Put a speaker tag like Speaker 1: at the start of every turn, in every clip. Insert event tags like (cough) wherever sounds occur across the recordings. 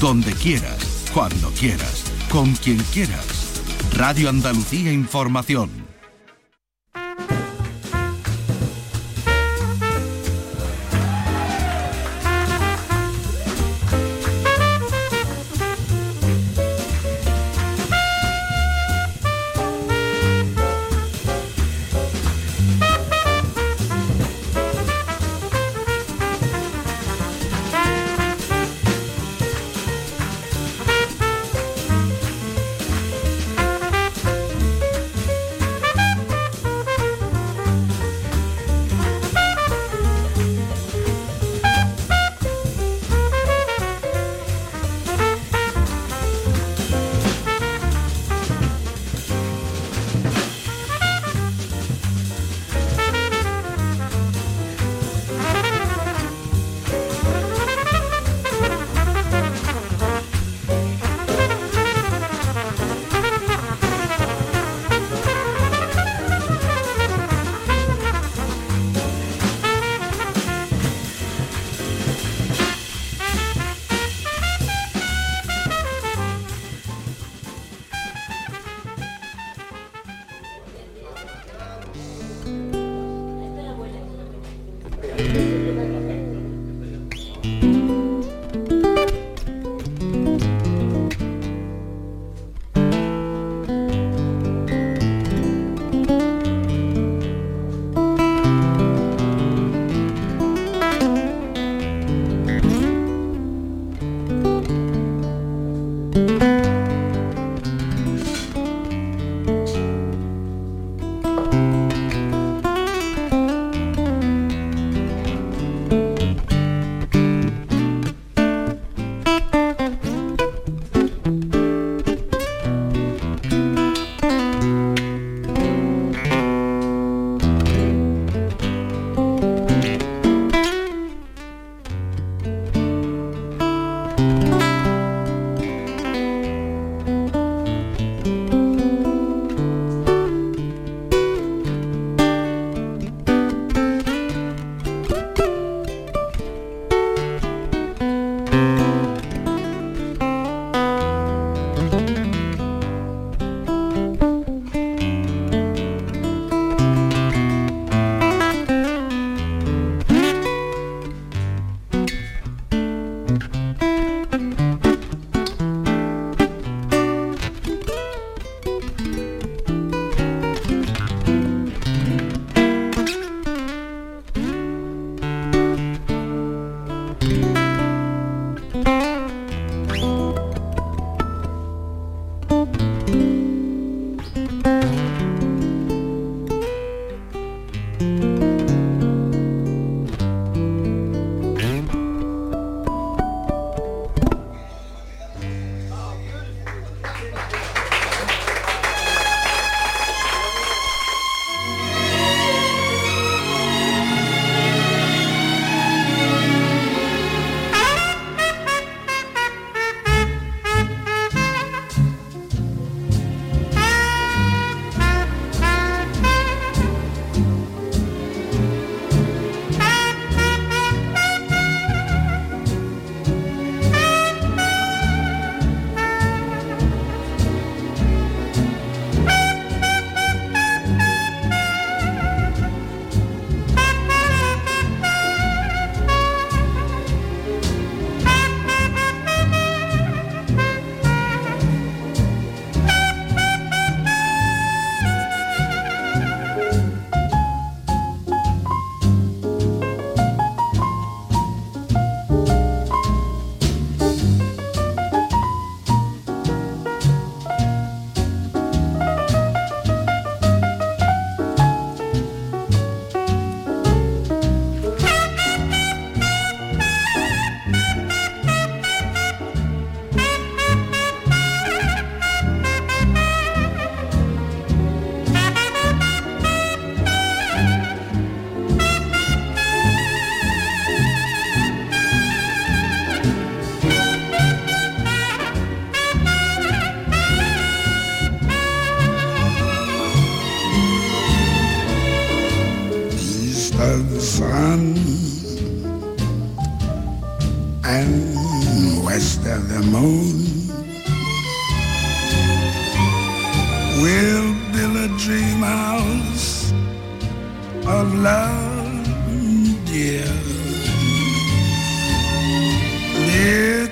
Speaker 1: donde quieras, cuando quieras, con quien quieras. Radio Andalucía Información.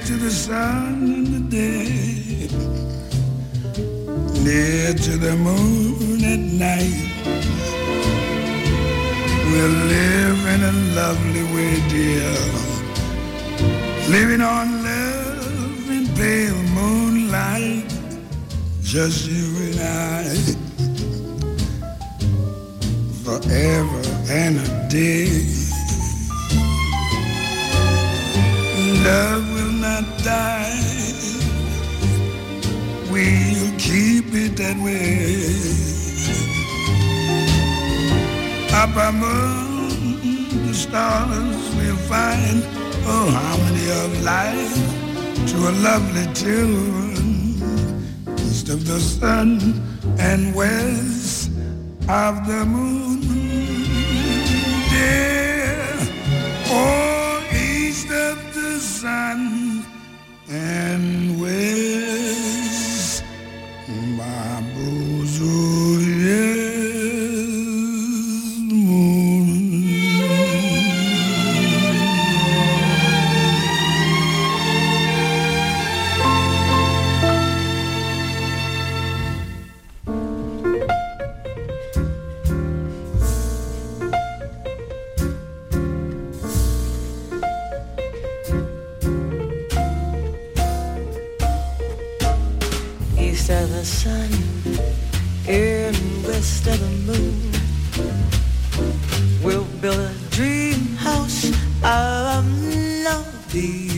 Speaker 2: To the sun in the day, near to the moon at night. We'll live in a lovely way, dear. Living on love in pale moonlight, just you and I. Forever and a day. Love not die. We'll keep it that way. Up among the stars we'll find Oh, harmony of life to a lovely tune. East of the sun and west of the moon. Yeah. Oh, east of the sun and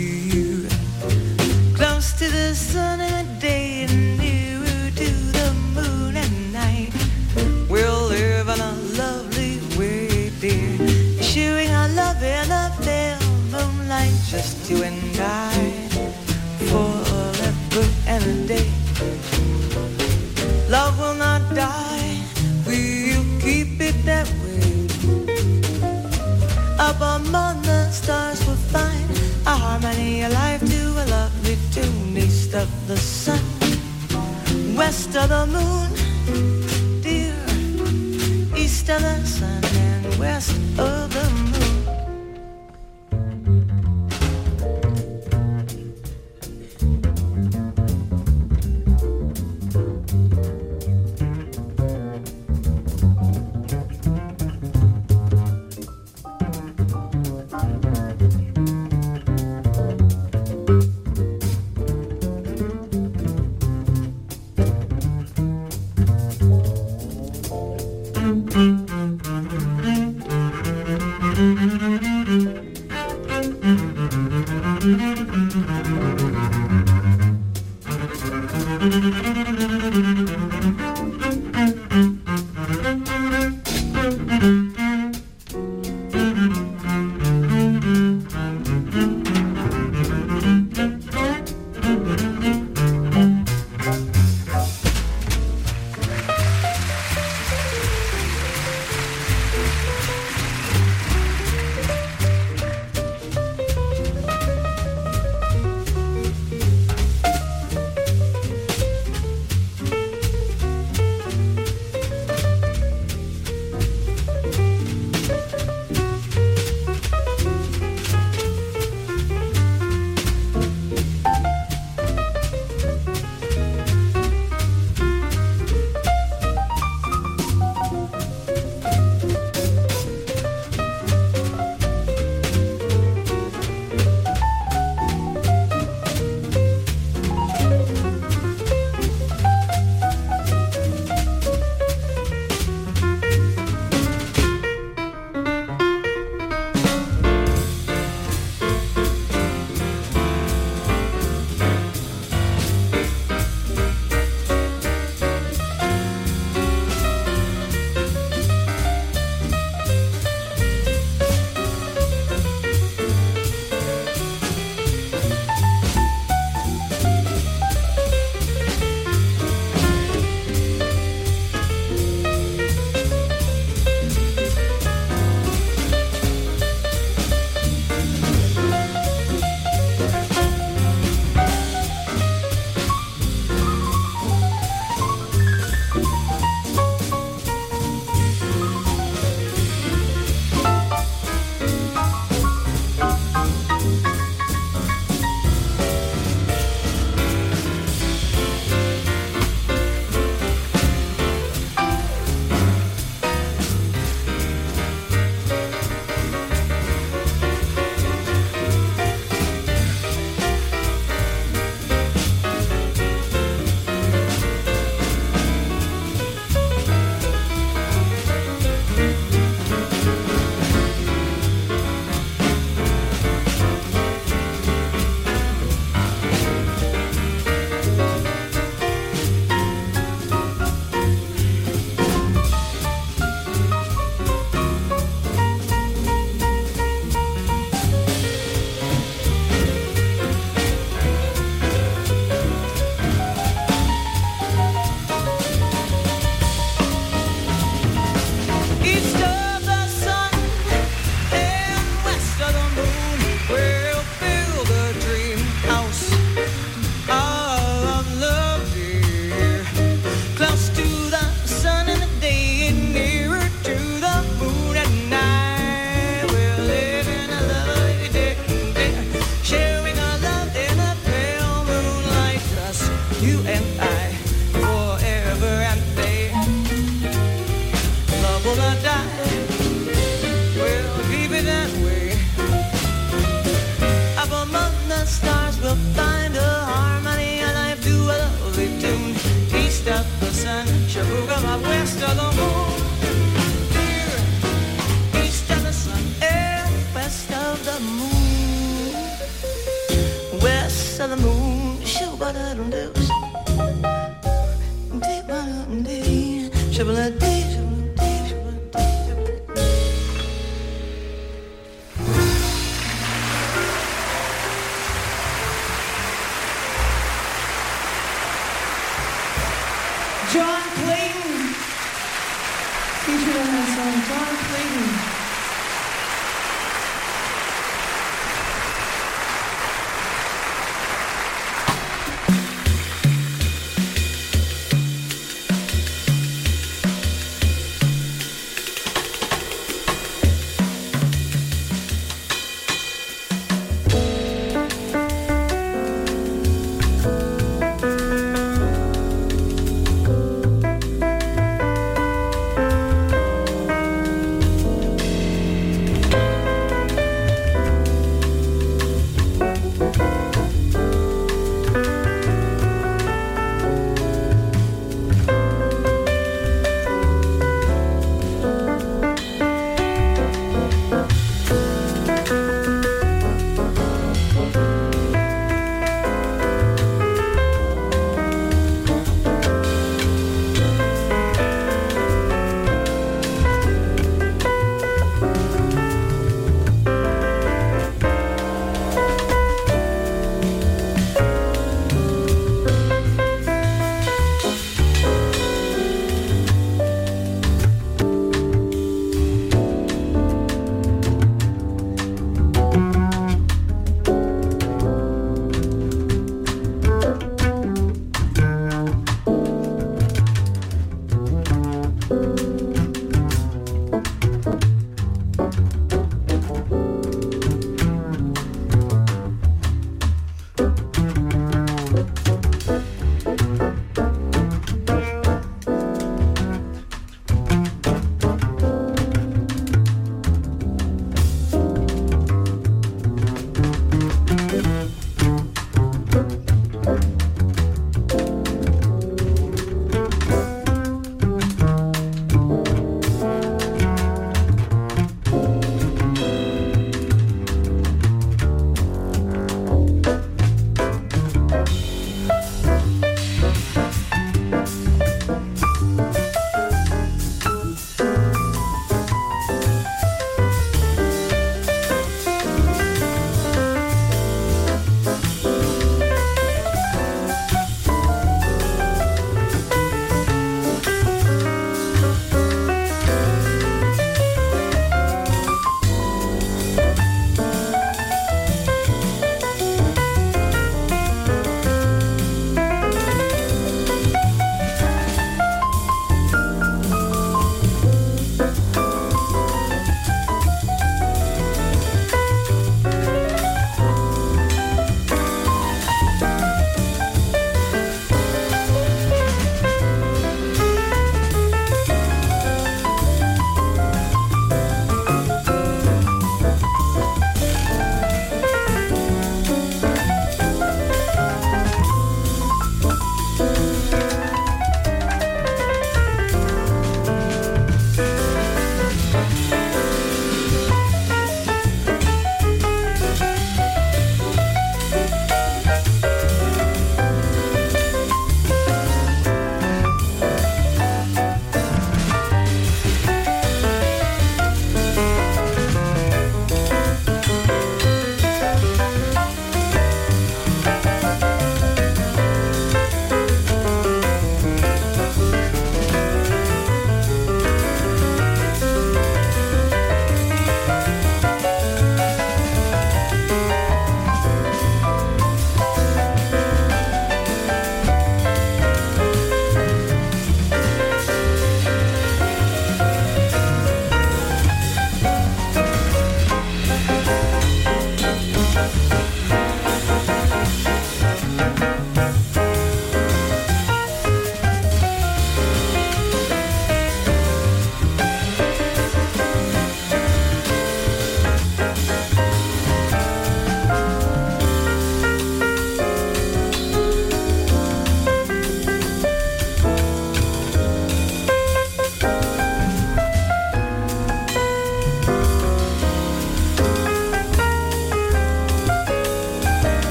Speaker 3: dear. Close to the sun west of the moon, dear. East of the sun and west of the moon.
Speaker 4: John Clayton.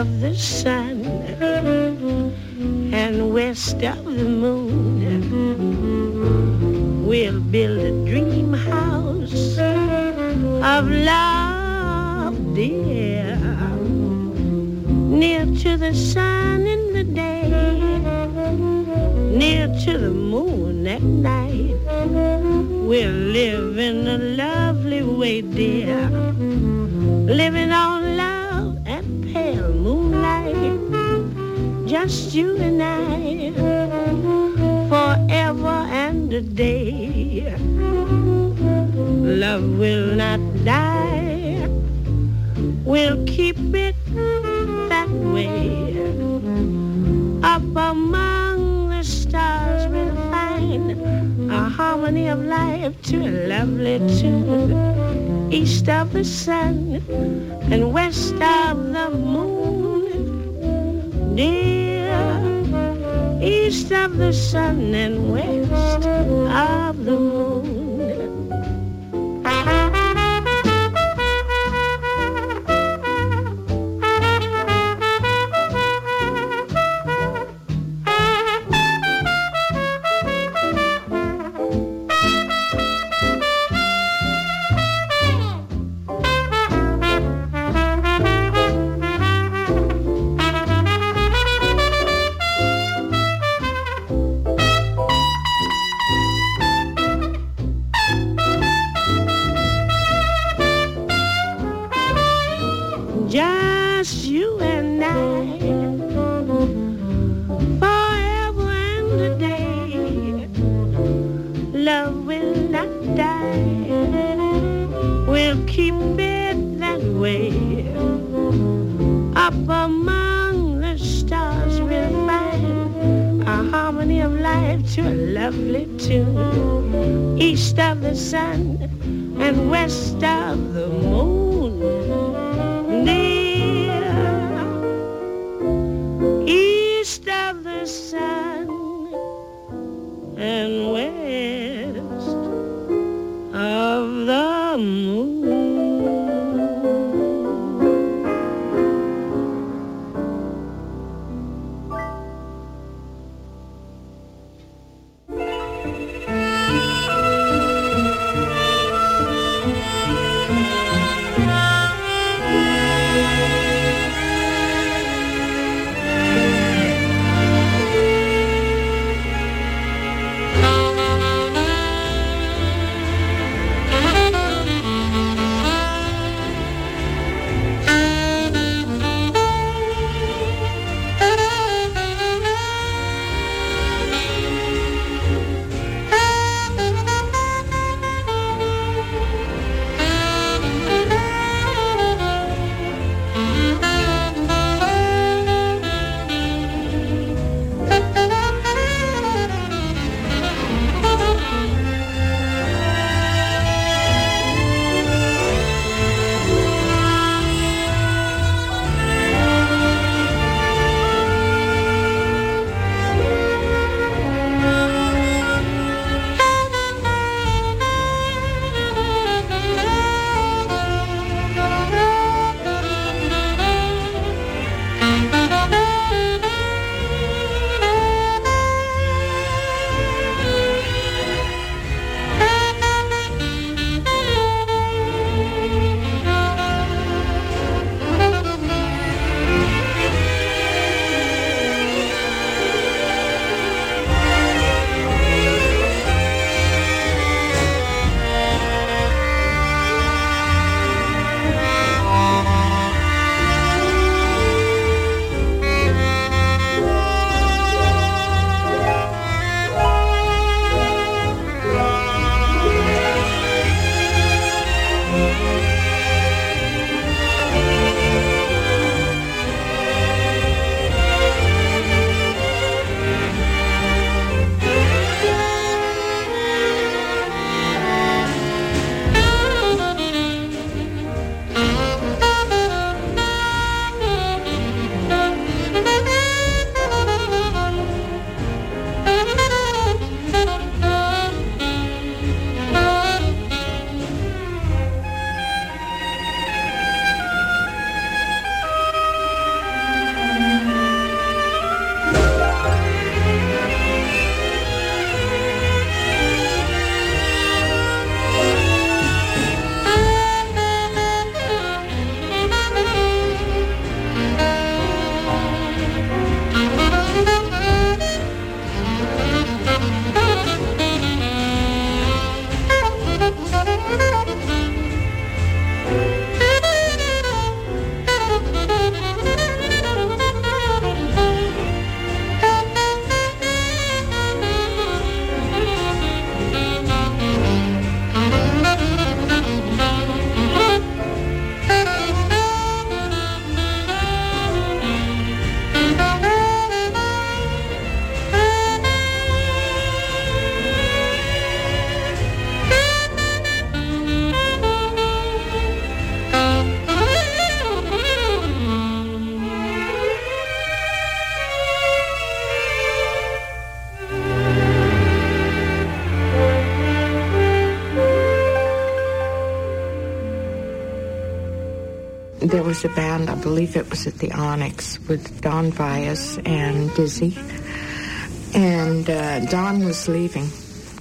Speaker 5: Of the sun and west of the just you and I, forever and a day. Love will not die, we'll keep it that way. Up among the stars we'll find a harmony of life to a lovely tune. East of the sun and west of the moon. Dear, east of the sun and west of the moon.
Speaker 6: Was a band, I believe it was at the Onyx, with Don Bias and Dizzy. And uh, Don was leaving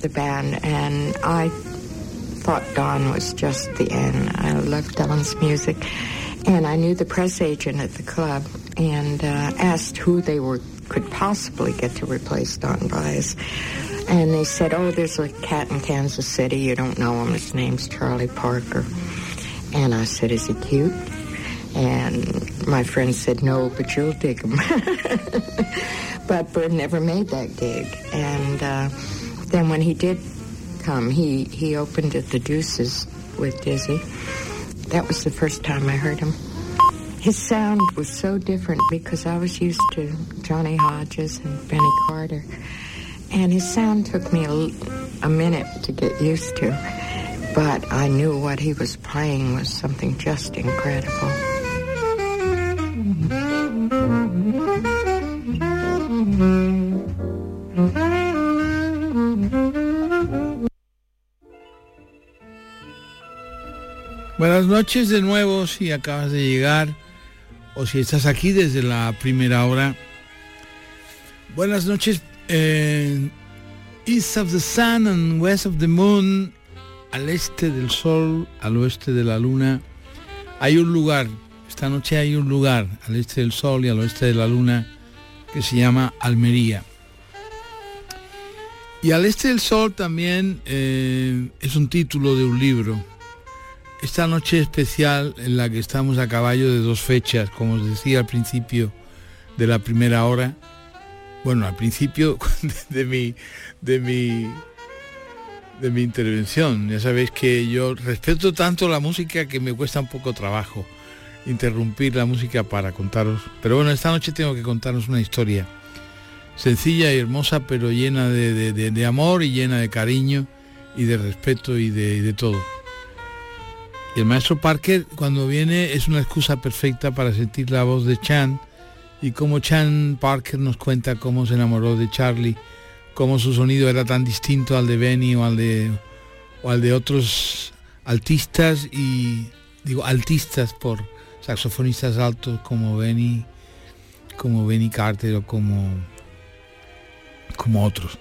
Speaker 6: the band, and I thought Don was just the end. I loved Don's music. And I knew the press agent at the club and uh, asked who they were could possibly get to replace Don Bias. And they said, oh, there's a cat in Kansas City. You don't know him. His name's Charlie Parker. And I said, is he cute? And my friend said, no, but you'll dig him. (laughs) but Bird never made that gig. And uh, then when he did come, he, he opened at the Deuces with Dizzy. That was the first time I heard him. His sound was so different because I was used to Johnny Hodges and Benny Carter. And his sound took me a, a minute to get used to. But I knew what he was playing was something just incredible.
Speaker 7: Buenas noches de nuevo si acabas de llegar o si estás aquí desde la primera hora. Buenas noches. eh, East of the Sun and West of the Moon, al este del sol, al oeste de la luna, hay un lugar, esta noche hay un lugar al este del sol y al oeste de la luna que se llama Almería. Y al este del sol también eh, es un título de un libro. Esta noche especial en la que estamos a caballo de dos fechas, como os decía al principio de la primera hora, bueno, al principio (laughs) de mi, de mi, de mi intervención. Ya sabéis que yo respeto tanto la música que me cuesta un poco trabajo interrumpir la música para contaros. Pero bueno, esta noche tengo que contaros una historia sencilla y hermosa, pero llena de, de- de- amor y llena de cariño y de respeto y de, y de todo. Y el maestro Parker cuando viene es una excusa perfecta para sentir la voz de Chan y cómo Chan Parker nos cuenta cómo se enamoró de Charlie, cómo su sonido era tan distinto al de Benny o al de, o al de otros altistas y digo altistas por saxofonistas altos como Benny, como Benny Carter o como, como otros.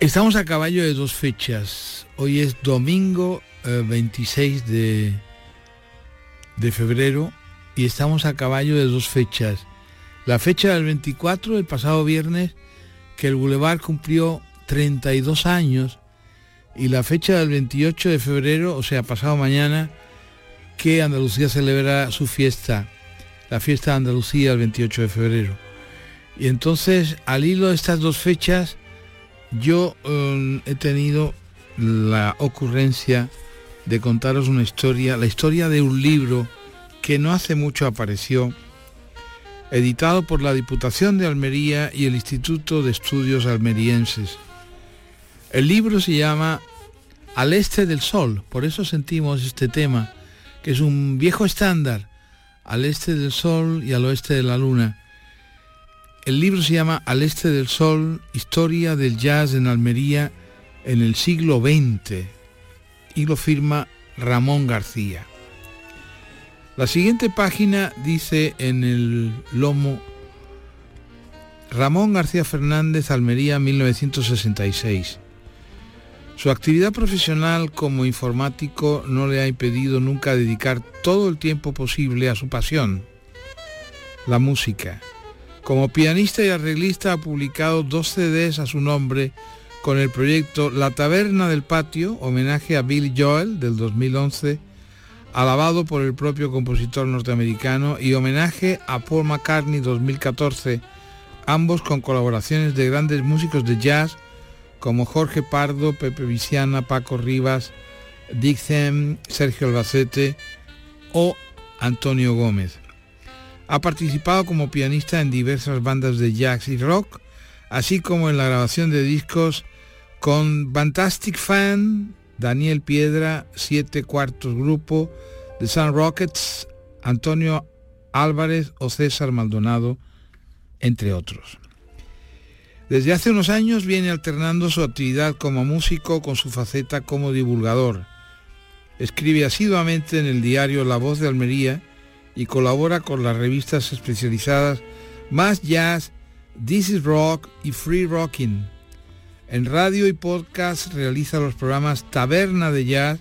Speaker 7: Estamos a caballo de dos fechas. Hoy es domingo eh, 26 de, de febrero y estamos a caballo de dos fechas. La fecha del 24, el pasado viernes, que el Boulevard cumplió 32 años, y la fecha del 28 de febrero, o sea, pasado mañana, que Andalucía celebra su fiesta, la fiesta de Andalucía el 28 de febrero. Y entonces, al hilo de estas dos fechas, yo eh, he tenido la ocurrencia de contaros una historia, la historia de un libro que no hace mucho apareció, editado por la Diputación de Almería y el Instituto de Estudios Almerienses. El libro se llama Al Este del Sol, por eso sentimos este tema, que es un viejo estándar, Al Este del Sol y al Oeste de la Luna. El libro se llama Al Este del Sol, Historia del Jazz en Almería en el siglo XX y lo firma Ramón García. La siguiente página dice en el lomo Ramón García Fernández, Almería, 1966. Su actividad profesional como informático no le ha impedido nunca dedicar todo el tiempo posible a su pasión, la música. Como pianista y arreglista ha publicado dos CDs a su nombre con el proyecto La Taberna del Patio, homenaje a Bill Joel del 2011, alabado por el propio compositor norteamericano, y homenaje a Paul McCartney 2014, ambos con colaboraciones de grandes músicos de jazz como Jorge Pardo, Pepe Viciana, Paco Rivas, Dick Them, Sergio Albacete o Antonio Gómez. Ha participado como pianista en diversas bandas de jazz y rock, así como en la grabación de discos con Fantastic Fan, Daniel Piedra, Siete Cuartos Grupo, The Sun Rockets, Antonio Álvarez o César Maldonado, entre otros. Desde hace unos años viene alternando su actividad como músico con su faceta como divulgador. Escribe asiduamente en el diario La Voz de Almería y colabora con las revistas especializadas Más Jazz, This is Rock y Free Rocking. En radio y podcast realiza los programas Taberna de Jazz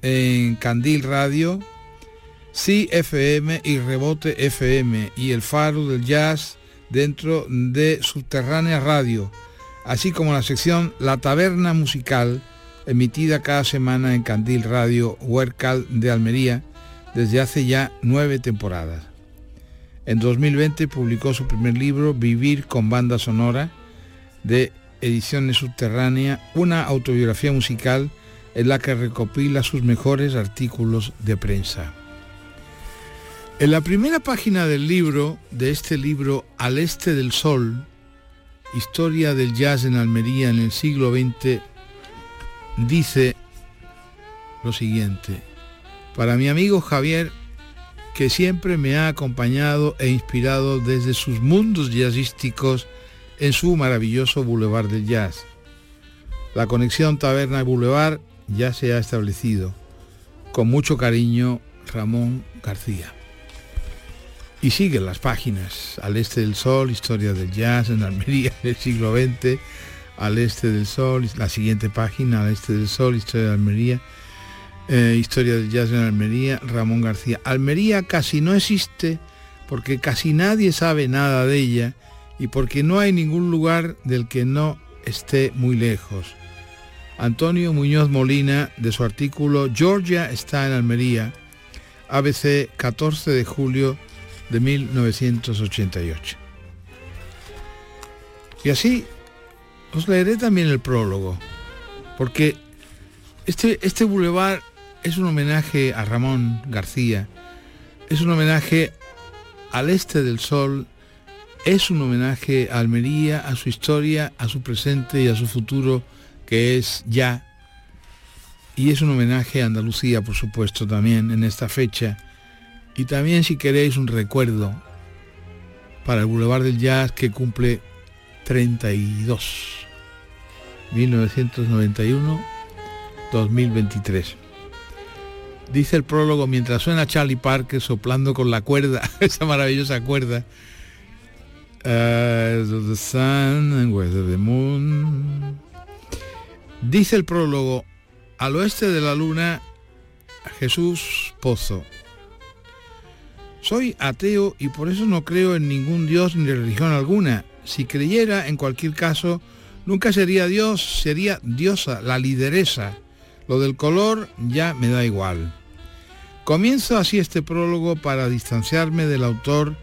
Speaker 7: en Candil Radio, CFM y Rebote FM y El Faro del Jazz dentro de Subterránea Radio, así como la sección La Taberna Musical, emitida cada semana en Candil Radio Huercal de Almería desde hace ya nueve temporadas. En 2020 publicó su primer libro, Vivir con banda sonora, de Ediciones Subterránea, una autobiografía musical en la que recopila sus mejores artículos de prensa. En la primera página del libro, de este libro Al Este del Sol, Historia del Jazz en Almería en el siglo XX, dice lo siguiente. Para mi amigo Javier, que siempre me ha acompañado e inspirado desde sus mundos jazzísticos en su maravilloso Boulevard del Jazz. La conexión Taberna y Boulevard ya se ha establecido. Con mucho cariño, Ramón García. Y siguen las páginas. Al este del sol, historia del jazz en Almería del siglo XX. Al este del sol, la siguiente página, al este del sol, historia de Almería. Eh, historia del jazz en Almería, Ramón García. Almería casi no existe porque casi nadie sabe nada de ella y porque no hay ningún lugar del que no esté muy lejos. Antonio Muñoz Molina, de su artículo Georgia está en Almería, ABC 14 de julio de 1988. Y así os leeré también el prólogo, porque este, este bulevar es un homenaje a Ramón García, es un homenaje al este del sol, es un homenaje a Almería, a su historia, a su presente y a su futuro, que es ya. Y es un homenaje a Andalucía, por supuesto, también en esta fecha. Y también, si queréis, un recuerdo para el Boulevard del Jazz que cumple 32. 1991-2023. Dice el prólogo mientras suena Charlie Parker soplando con la cuerda, (laughs) esa maravillosa cuerda. The sun and the moon. Dice el prólogo, al oeste de la luna, Jesús Pozo. Soy ateo y por eso no creo en ningún Dios ni religión alguna. Si creyera, en cualquier caso, nunca sería Dios, sería diosa, la lideresa. Lo del color ya me da igual. Comienzo así este prólogo para distanciarme del autor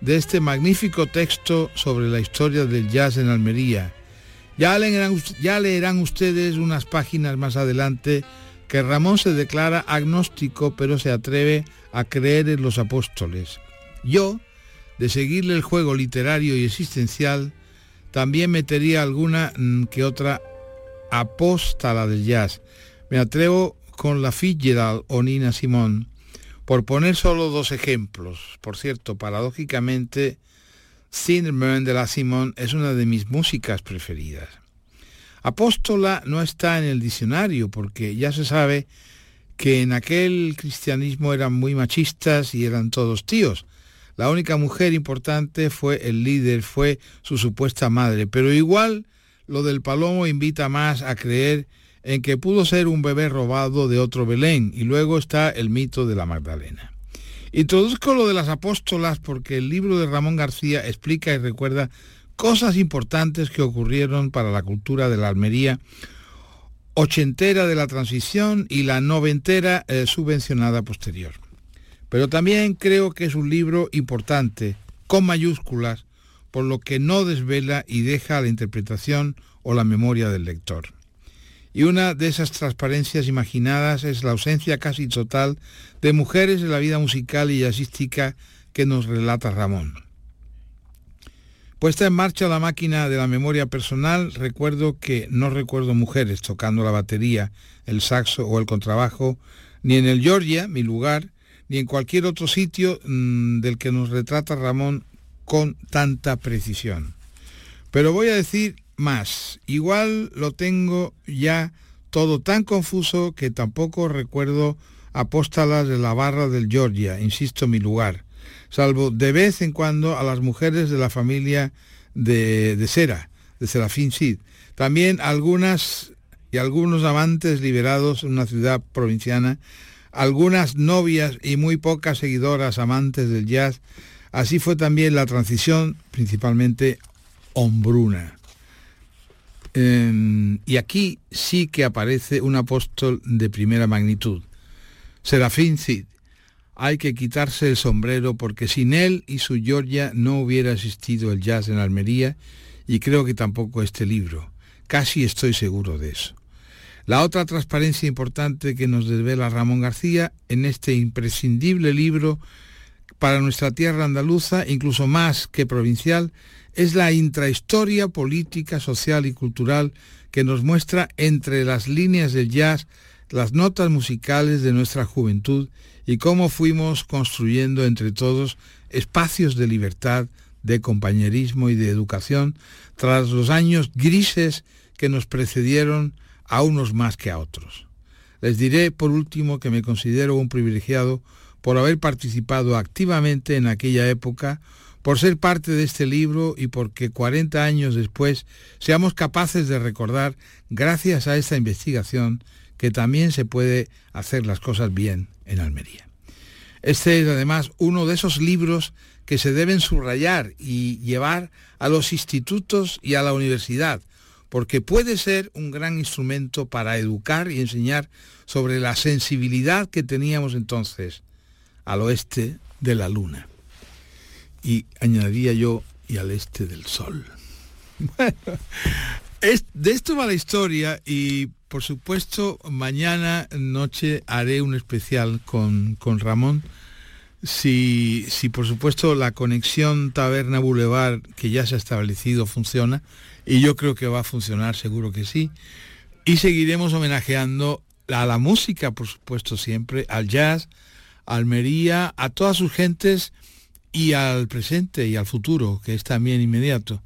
Speaker 7: de este magnífico texto sobre la historia del jazz en Almería. Ya leerán, ustedes unas páginas más adelante que Ramón se declara agnóstico pero se atreve a creer en los apóstoles. Yo, de seguirle el juego literario y existencial, también metería alguna mm, que otra apóstala del jazz. Me atrevo con la Fitzgerald o Nina Simón, por poner solo dos ejemplos. Por cierto, paradójicamente, Cinnamon de la Simón es una de mis músicas preferidas. Apóstola no está en el diccionario porque ya se sabe que en aquel cristianismo eran muy machistas y eran todos tíos. La única mujer importante fue el líder, fue su supuesta madre, pero igual lo del palomo invita más a creer en que pudo ser un bebé robado de otro Belén y luego está el mito de la Magdalena. Introduzco lo de las apóstolas porque el libro de Ramón García explica y recuerda cosas importantes que ocurrieron para la cultura de la Almería ochentera de la transición y la noventera eh, subvencionada posterior. Pero también creo que es un libro importante, con mayúsculas, por lo que no desvela y deja la interpretación o la memoria del lector. Y una de esas transparencias imaginadas es la ausencia casi total de mujeres en la vida musical y jazzística que nos relata Ramón. Puesta en marcha la máquina de la memoria personal, recuerdo que no recuerdo mujeres tocando la batería, el saxo o el contrabajo, ni en el Georgia, mi lugar, ni en cualquier otro sitio mm, del que nos retrata Ramón con tanta precisión. Pero voy a decir más. Igual lo tengo ya todo tan confuso que tampoco recuerdo apóstalas de la barra del Georgia, insisto mi lugar, salvo de vez en cuando a las mujeres de la familia de, de Sera, de Serafín Sid. También algunas y algunos amantes liberados en una ciudad provinciana, algunas novias y muy pocas seguidoras amantes del jazz. Así fue también la transición, principalmente hombruna. Em, y aquí sí que aparece un apóstol de primera magnitud. Serafín Cid. Hay que quitarse el sombrero porque sin él y su Georgia no hubiera existido el jazz en Almería y creo que tampoco este libro. Casi estoy seguro de eso. La otra transparencia importante que nos desvela Ramón García en este imprescindible libro para nuestra tierra andaluza, incluso más que provincial, es la intrahistoria política, social y cultural que nos muestra entre las líneas del jazz las notas musicales de nuestra juventud y cómo fuimos construyendo entre todos espacios de libertad, de compañerismo y de educación tras los años grises que nos precedieron a unos más que a otros. Les diré por último que me considero un privilegiado por haber participado activamente en aquella época, por ser parte de este libro y porque 40 años después seamos capaces de recordar, gracias a esta investigación, que también se puede hacer las cosas bien en Almería. Este es además uno de esos libros que se deben subrayar y llevar a los institutos y a la universidad, porque puede ser un gran instrumento para educar y enseñar sobre la sensibilidad que teníamos entonces al oeste de la luna. Y añadiría yo, y al este del sol. (laughs) Bueno, de esto va la historia y por supuesto mañana noche haré un especial con, con Ramón. Si, si por supuesto la conexión Taberna Boulevard que ya se ha establecido funciona, y yo creo que va a funcionar, seguro que sí. Y seguiremos homenajeando a la música, por supuesto, siempre, al jazz, Almería, a todas sus gentes y al presente y al futuro, que es también inmediato.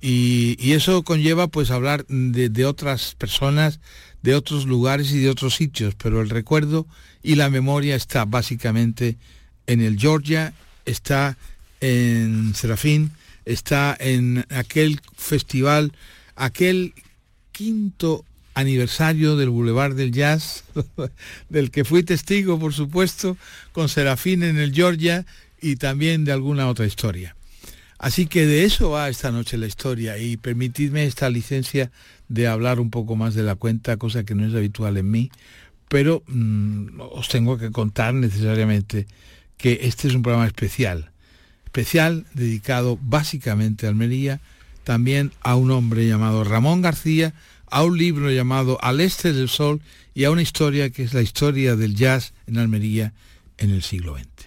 Speaker 7: Y, eso conlleva pues hablar de, de, otras personas, de otros lugares y de otros sitios, pero el recuerdo y la memoria está básicamente en el Georgia, está en Serafín, está en aquel festival, aquel quinto aniversario del Boulevard del Jazz, (laughs) del que fui testigo, por supuesto, con Serafín en el Georgia y también de alguna otra historia. Así que de eso va esta noche la historia y permitidme esta licencia de hablar un poco más de la cuenta, cosa que no es habitual en mí, pero mmm, os tengo que contar necesariamente que este es un programa especial especial dedicado básicamente a Almería, también a un hombre llamado Ramón García, a un libro llamado Al Este del Sol y a una historia que es la historia del jazz en Almería en el siglo XX.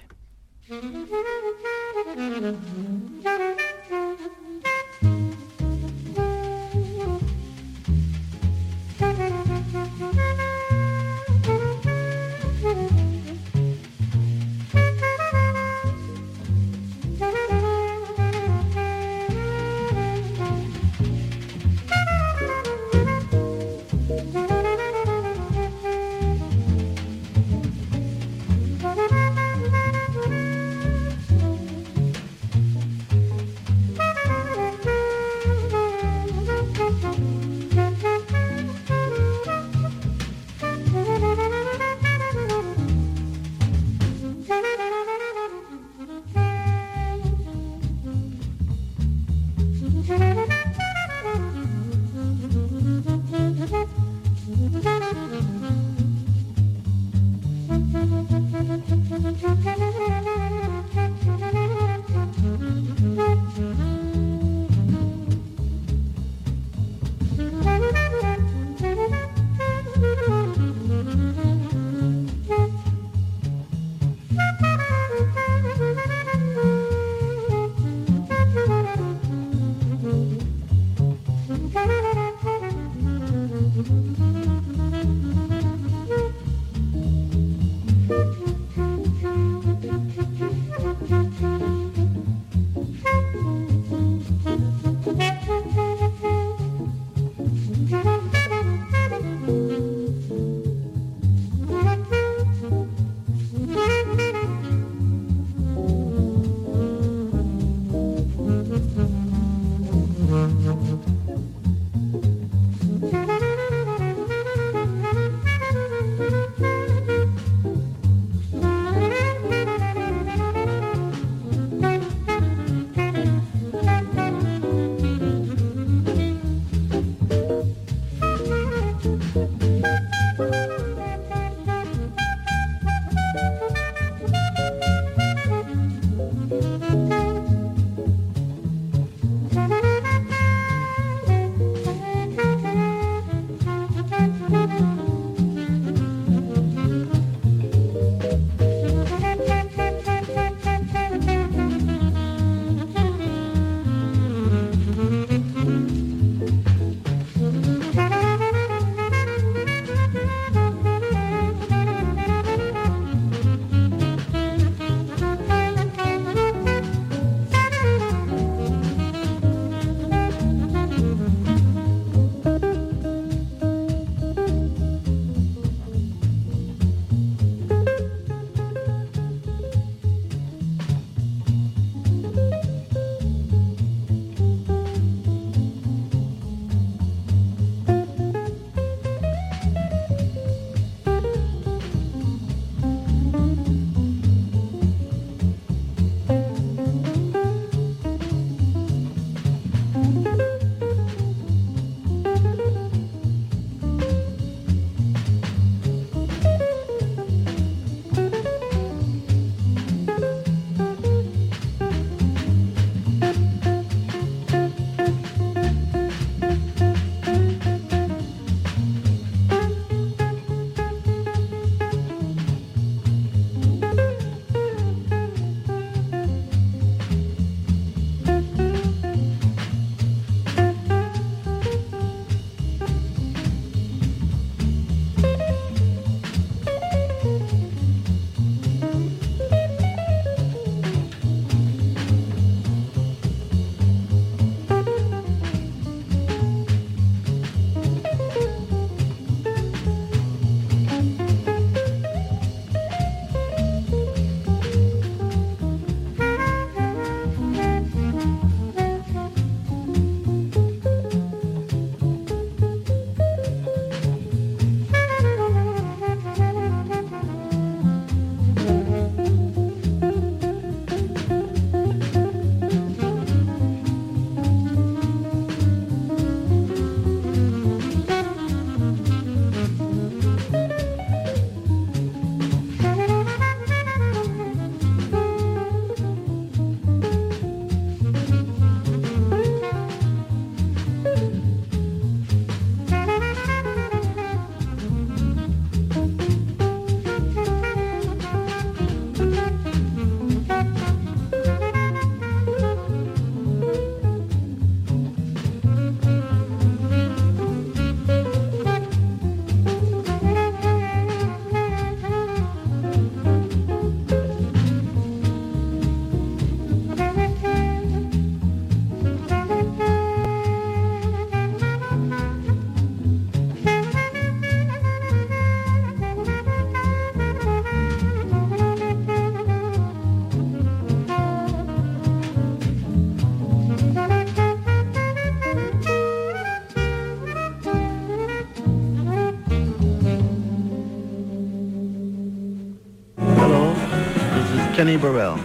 Speaker 8: Benny Burrell,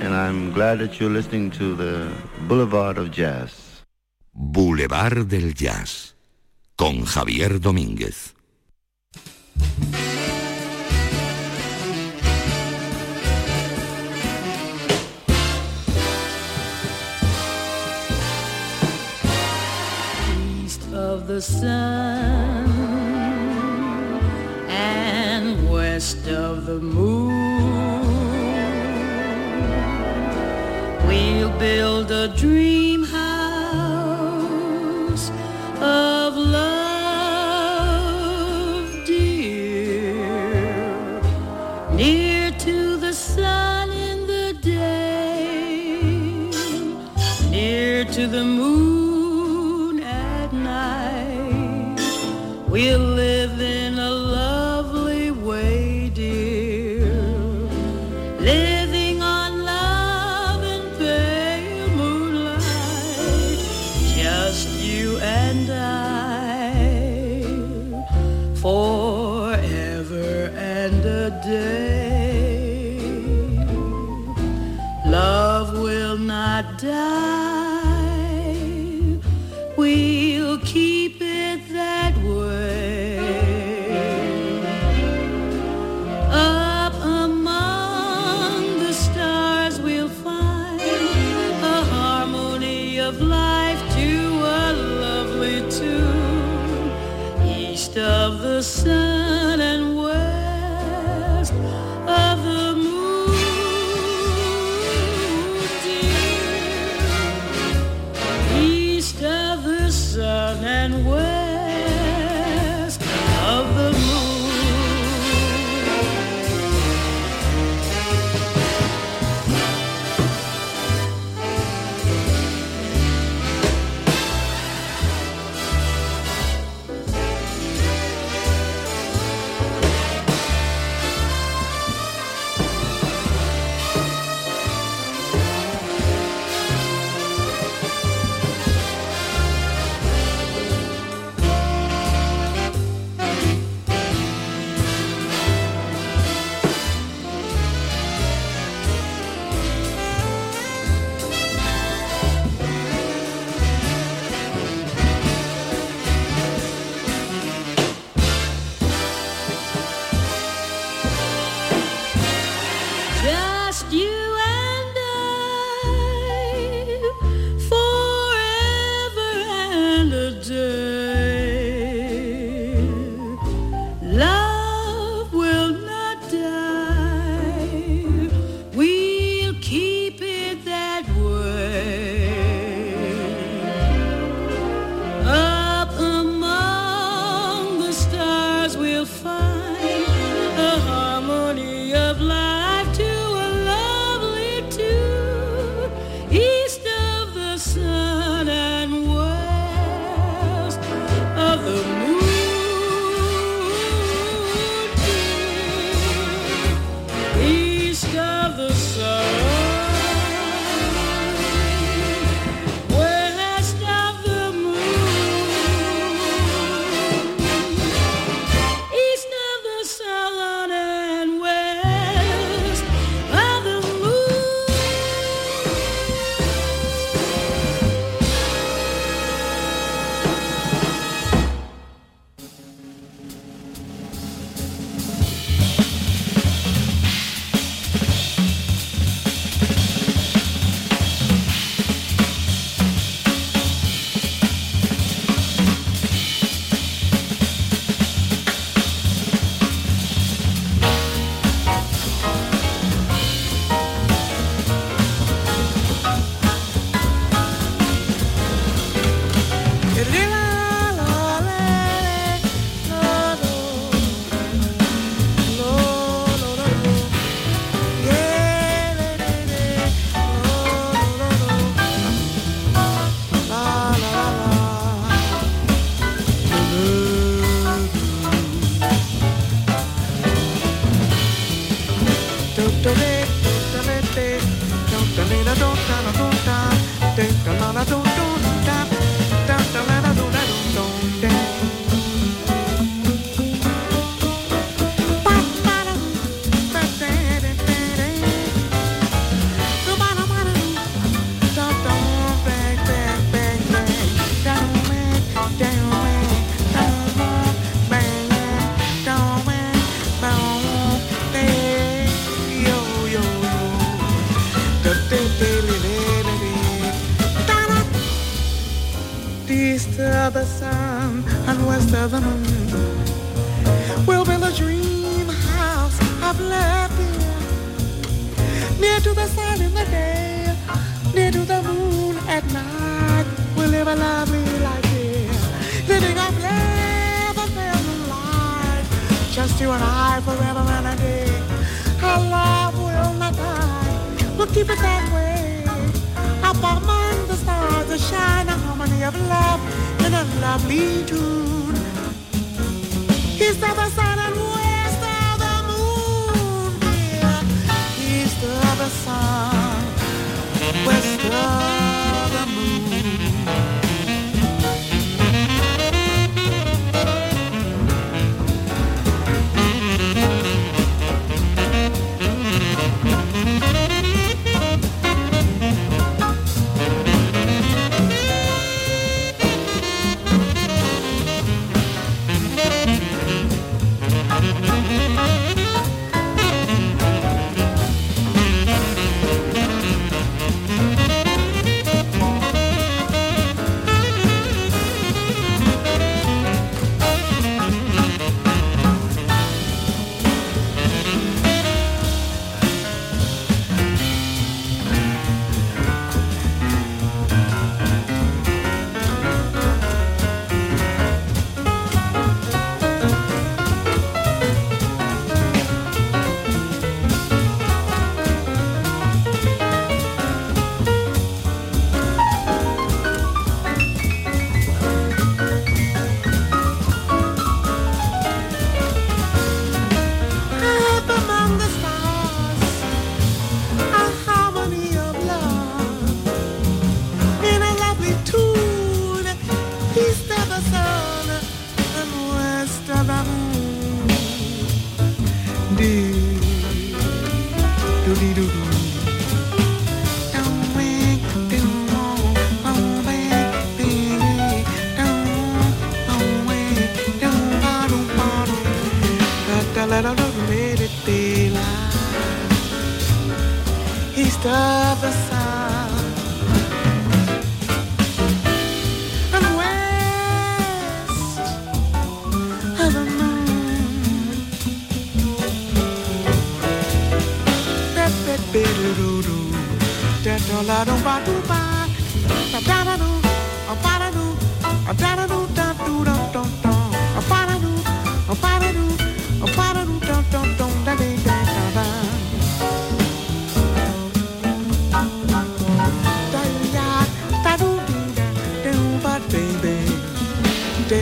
Speaker 8: and I'm glad that you're listening to the Boulevard of Jazz.
Speaker 9: Boulevard del Jazz, con Javier Domínguez.
Speaker 10: East of the sun and west of the moon. We'll build a dream house. A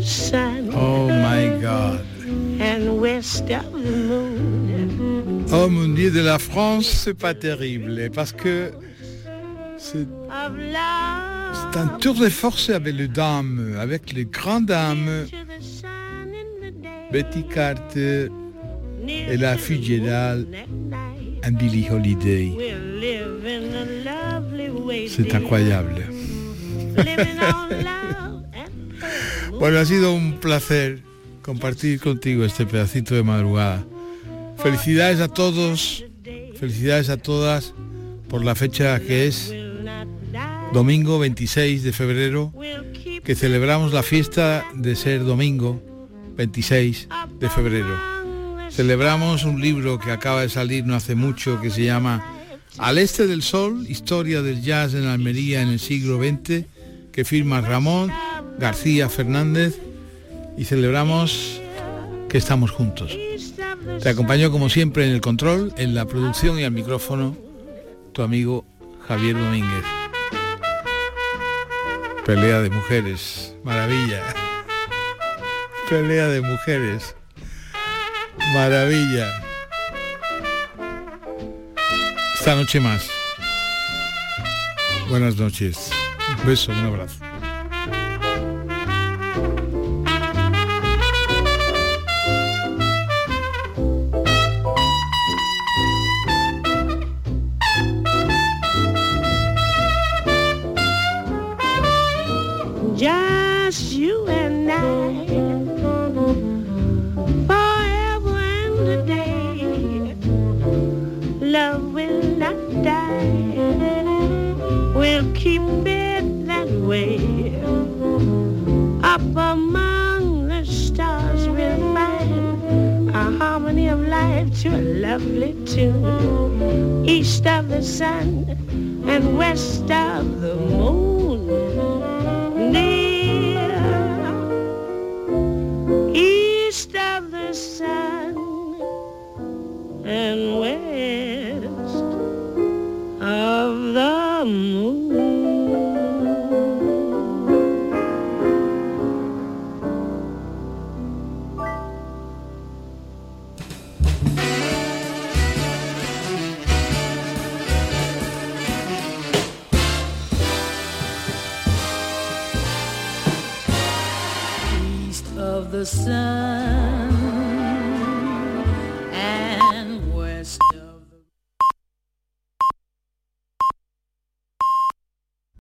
Speaker 10: the sun
Speaker 7: Oh my God.
Speaker 5: and west of the moon.
Speaker 7: Oh mon Dieu, de la France, c'est pas terrible, parce que c'est un tour de force avec les dames, avec les grandes dames. Betty Carter et la
Speaker 5: night.
Speaker 7: and Billie Holiday. C'est incroyable. (laughs) Bueno, ha sido un placer compartir contigo este pedacito de madrugada. Felicidades a todos, felicidades a todas por la fecha que es domingo 26 de febrero, que celebramos la fiesta de ser domingo 26 de febrero. Celebramos un libro que acaba de salir no hace mucho que se llama Al este del sol, historia del jazz en Almería en el siglo XX, que firma Ramón García Fernández y celebramos que estamos juntos. Te acompañó como siempre en el control, en la producción y al micrófono tu amigo Javier Domínguez. Pelea de mujeres, maravilla. Pelea de mujeres, maravilla. Esta noche más. Buenas noches. Un beso, un abrazo.
Speaker 5: Lovely tune. East of the sun and west